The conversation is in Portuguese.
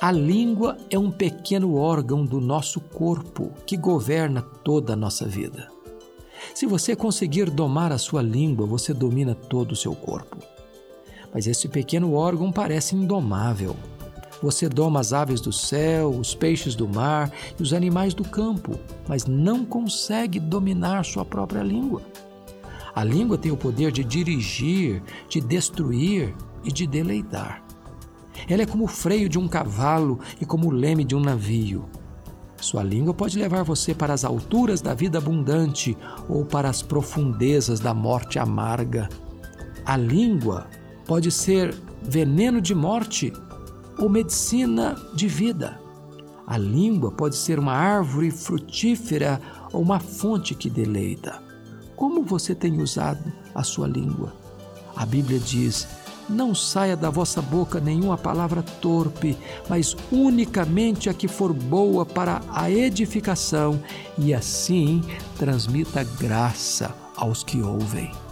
A língua é um pequeno órgão do nosso corpo que governa toda a nossa vida. Se você conseguir domar a sua língua, você domina todo o seu corpo. Mas esse pequeno órgão parece indomável. Você doma as aves do céu, os peixes do mar e os animais do campo, mas não consegue dominar sua própria língua. A língua tem o poder de dirigir, de destruir e de deleitar. Ela é como o freio de um cavalo e como o leme de um navio. Sua língua pode levar você para as alturas da vida abundante ou para as profundezas da morte amarga. A língua pode ser veneno de morte ou medicina de vida. A língua pode ser uma árvore frutífera ou uma fonte que deleita. Como você tem usado a sua língua? A Bíblia diz: não saia da vossa boca nenhuma palavra torpe, mas unicamente a que for boa para a edificação, e assim transmita graça aos que ouvem.